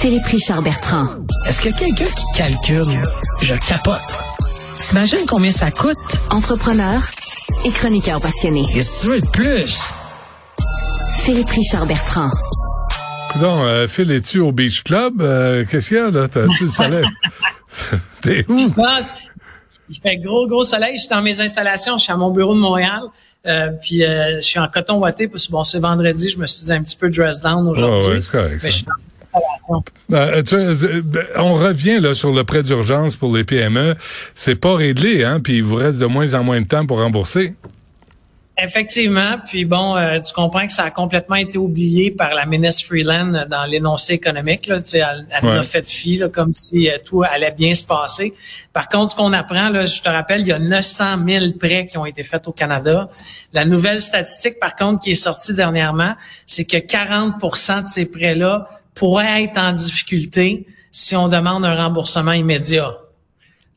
Philippe Richard Bertrand. Est-ce qu'il y a quelqu'un qui calcule? Je capote. T'imagines combien ça coûte? Entrepreneur et chroniqueur passionné. Qu'est-ce que tu veux de plus? Philippe Richard Bertrand. Donc, euh, Phil, es-tu au Beach Club? Euh, Qu'est-ce qu'il y a là? T'as-tu le soleil? T'es où? Il fait gros, gros soleil. Je suis dans mes installations. Je suis à mon bureau de Montréal. Euh, puis euh, je suis en coton ouaté parce que bon, c'est vendredi. Je me suis dit un petit peu dress down aujourd'hui. Ah ouais, c'est correct, Mais je suis dans. Ben, tu, euh, on revient là sur le prêt d'urgence pour les PME. C'est pas réglé, hein? Puis il vous reste de moins en moins de temps pour rembourser. Effectivement. Puis bon, euh, tu comprends que ça a complètement été oublié par la ministre Freeland dans l'énoncé économique. Là, Tu sais, elle elle nous Ouais. a fait fi là, comme si euh, tout allait bien se passer. Par contre, ce qu'on apprend, là, je te rappelle, il y a 900 000 prêts qui ont été faits au Canada. La nouvelle statistique, par contre, qui est sortie dernièrement, c'est que 40% de ces prêts-là pourraient être en difficulté si on demande un remboursement immédiat.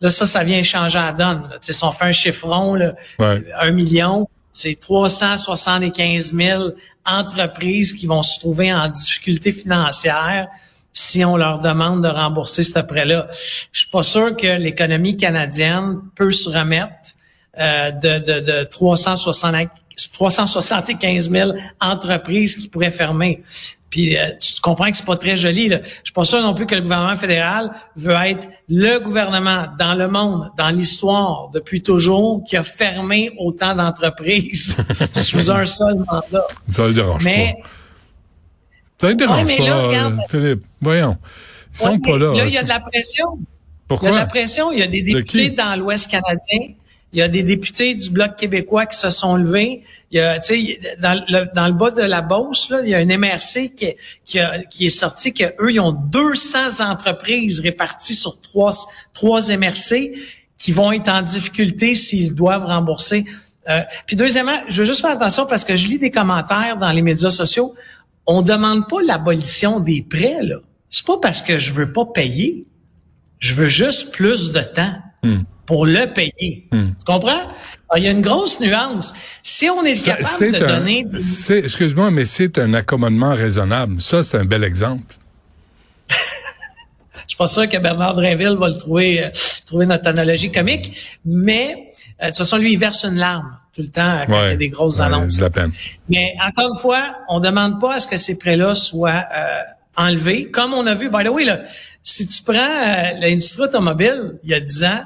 Là, ça, ça vient changer la donne. là. Si on fait un chiffron, là, Ouais. un million, c'est 375 000 entreprises qui vont se trouver en difficulté financière si on leur demande de rembourser ce prêt-là. Je suis pas sûr que l'économie canadienne peut se remettre euh, de, de, de 360 375 000 entreprises qui pourraient fermer. Puis euh, tu comprends que c'est pas très joli. Là. Je suis pas sûr non plus que le gouvernement fédéral veut être le gouvernement dans le monde, dans l'histoire, depuis toujours, qui a fermé autant d'entreprises sous un seul mandat. Ça le dérange Mais pas. Ça le dérange mais pas, là, regarde. euh, Philippe. Voyons. Ils sont pas là. Là, il y a de la pression. Il y Pourquoi? a de la pression. Il y a des députés dans l'Ouest canadien. Il y a des députés du Bloc québécois qui se sont levés. Il y a, dans le, dans le bas de la Beauce, là, il y a une MRC qui, qui, qui est sorti que eux, ils ont 200 entreprises réparties sur trois, trois MRC qui vont être en difficulté s'ils doivent rembourser. Euh, puis deuxièmement, je veux juste faire attention parce que je lis des commentaires dans les médias sociaux. On demande pas l'abolition des prêts, là. C'est pas parce que je veux pas payer. Je veux juste plus de temps pour le payer. Tu comprends? Alors, il y a une grosse nuance. Si on est capable de un, donner... excuse-moi, mais c'est un accommodement raisonnable. Ça, c'est un bel exemple. Je suis pas sûr que Bernard Drinville va le trouver, euh, trouver notre analogie comique, mais euh, de toute façon, lui, il verse une larme tout le temps quand il y a des grosses Ouais, annonces. de la peine. Mais encore une fois, on demande pas à ce que ces prêts-là soient euh, enlevés. Comme on a vu, by the way, là, si tu prends l'industrie automobile, il y a 10 ans,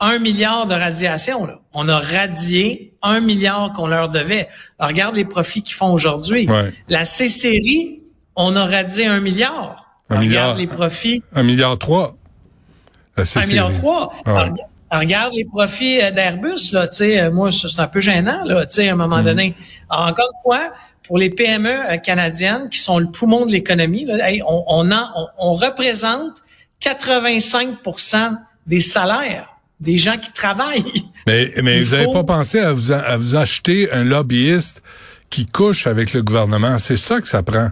un milliard de radiation. Là. On a radié un milliard qu'on leur devait. Alors, regarde les profits qu'ils font aujourd'hui. Ouais. La C-Série, on a radié un milliard. Un Alors, milliard. Regarde les profits. Un milliard trois. C'est- Un milliard trois. Ouais. Alors, alors, regarde les profits euh, d'Airbus, là, tu sais, euh, moi, c'est un peu gênant, là, tu sais, à un moment donné. Alors, encore une fois, pour les PME euh, canadiennes, qui sont le poumon de l'économie, hey, on, on, on représente 85% des salaires des gens qui travaillent. Mais, mais vous n'avez faut- pas pensé à vous, à vous acheter un lobbyiste qui couche avec le gouvernement. C'est ça que ça prend.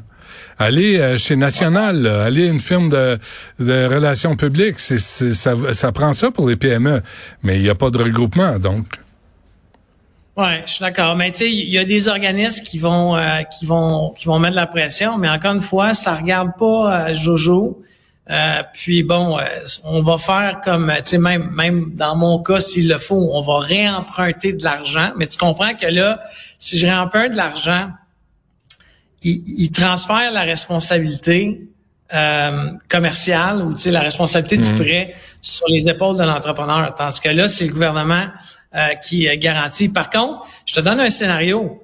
Allez euh, chez National, là, allez à une firme de, de relations publiques. C'est, c'est- ça, ça prend ça pour les PME. Mais il n'y a pas de regroupement, donc. Ouais, je suis d'accord. Mais tu sais, il y a des organismes qui vont euh, qui vont qui vont mettre de la pression, mais encore une fois, ça regarde pas euh, Jojo. Euh, puis bon, euh, on va faire comme tu sais même même dans mon cas s'il le faut, on va réemprunter de l'argent. Mais tu comprends que là, si je réemprunte de l'argent, il, il transfère la responsabilité euh, commerciale ou tu sais la responsabilité du prêt sur les épaules de l'entrepreneur. Tandis que là, c'est le gouvernement euh, qui euh, garantit. Par contre, je te donne un scénario.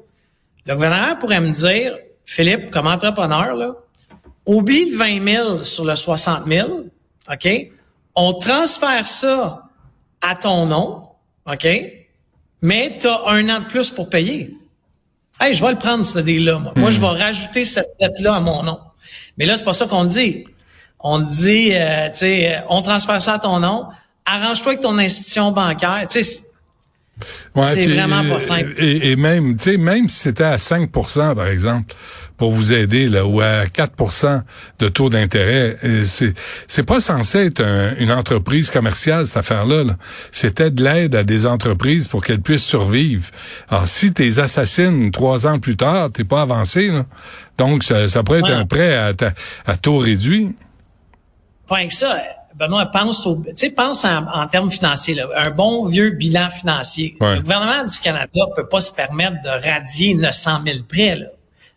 Le gouvernement pourrait me dire, Philippe, comme entrepreneur, là, oublie le 20 000 sur le 60 000, OK? On transfère ça à ton nom, OK? Mais tu as un an de plus pour payer. Hey, je vais le prendre, ce deal-là. Moi, Moi, je vais rajouter cette dette-là à mon nom. Mais là, c'est pas ça qu'on dit. On dit, euh, tu sais, euh, on transfère ça à ton nom. Arrange-toi avec ton institution bancaire. Tu sais, Ouais, C'est vraiment pas simple. Et, et même, tu sais, même si c'était à 5 par exemple, pour vous aider, là, ou à 4 de taux d'intérêt, euh, c'est c'est pas censé être un- une entreprise commerciale, cette affaire-là. -là, C'était de l'aide à des entreprises pour qu'elles puissent survivre. Alors, si t'es assassines trois ans plus tard, t'es pas avancé. Là. Donc, ça, ça pourrait être Ouais. un prêt à, ta- à taux réduit. pas que ça. Benoît, pense au, tu sais, pense en, en termes financiers, là, un bon vieux bilan financier. Ouais. Le gouvernement du Canada peut pas se permettre de radier 900 000 prêts, là.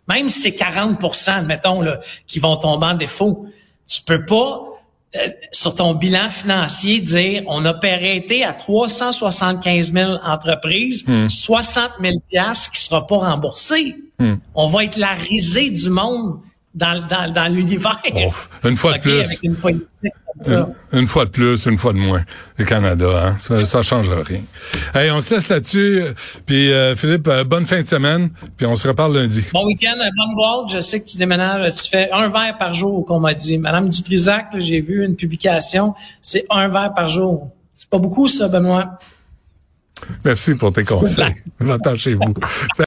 Même si c'est 40% mettons, là, qui vont tomber en défaut, tu peux pas, euh, sur ton bilan financier, dire on a prêté à 375 000 entreprises, 60 000 piastres qui sera pas remboursé. On va être la risée du monde dans, dans, dans l'univers. Une fois de plus. Une fois de plus, une fois de moins, le Canada, hein? Ça, ça changera rien. Hey, on se laisse là-dessus. Puis euh, Philippe, euh, bonne fin de semaine. Puis on se reparle lundi. Bon week-end, bonne boîte. Je sais que tu déménages, tu fais un verre par jour, qu'on m'a dit. Madame Dutrisac, j'ai vu une publication, c'est un verre par jour. C'est pas beaucoup, ça, Benoît. Merci pour tes conseils. Va-t'en chez vous.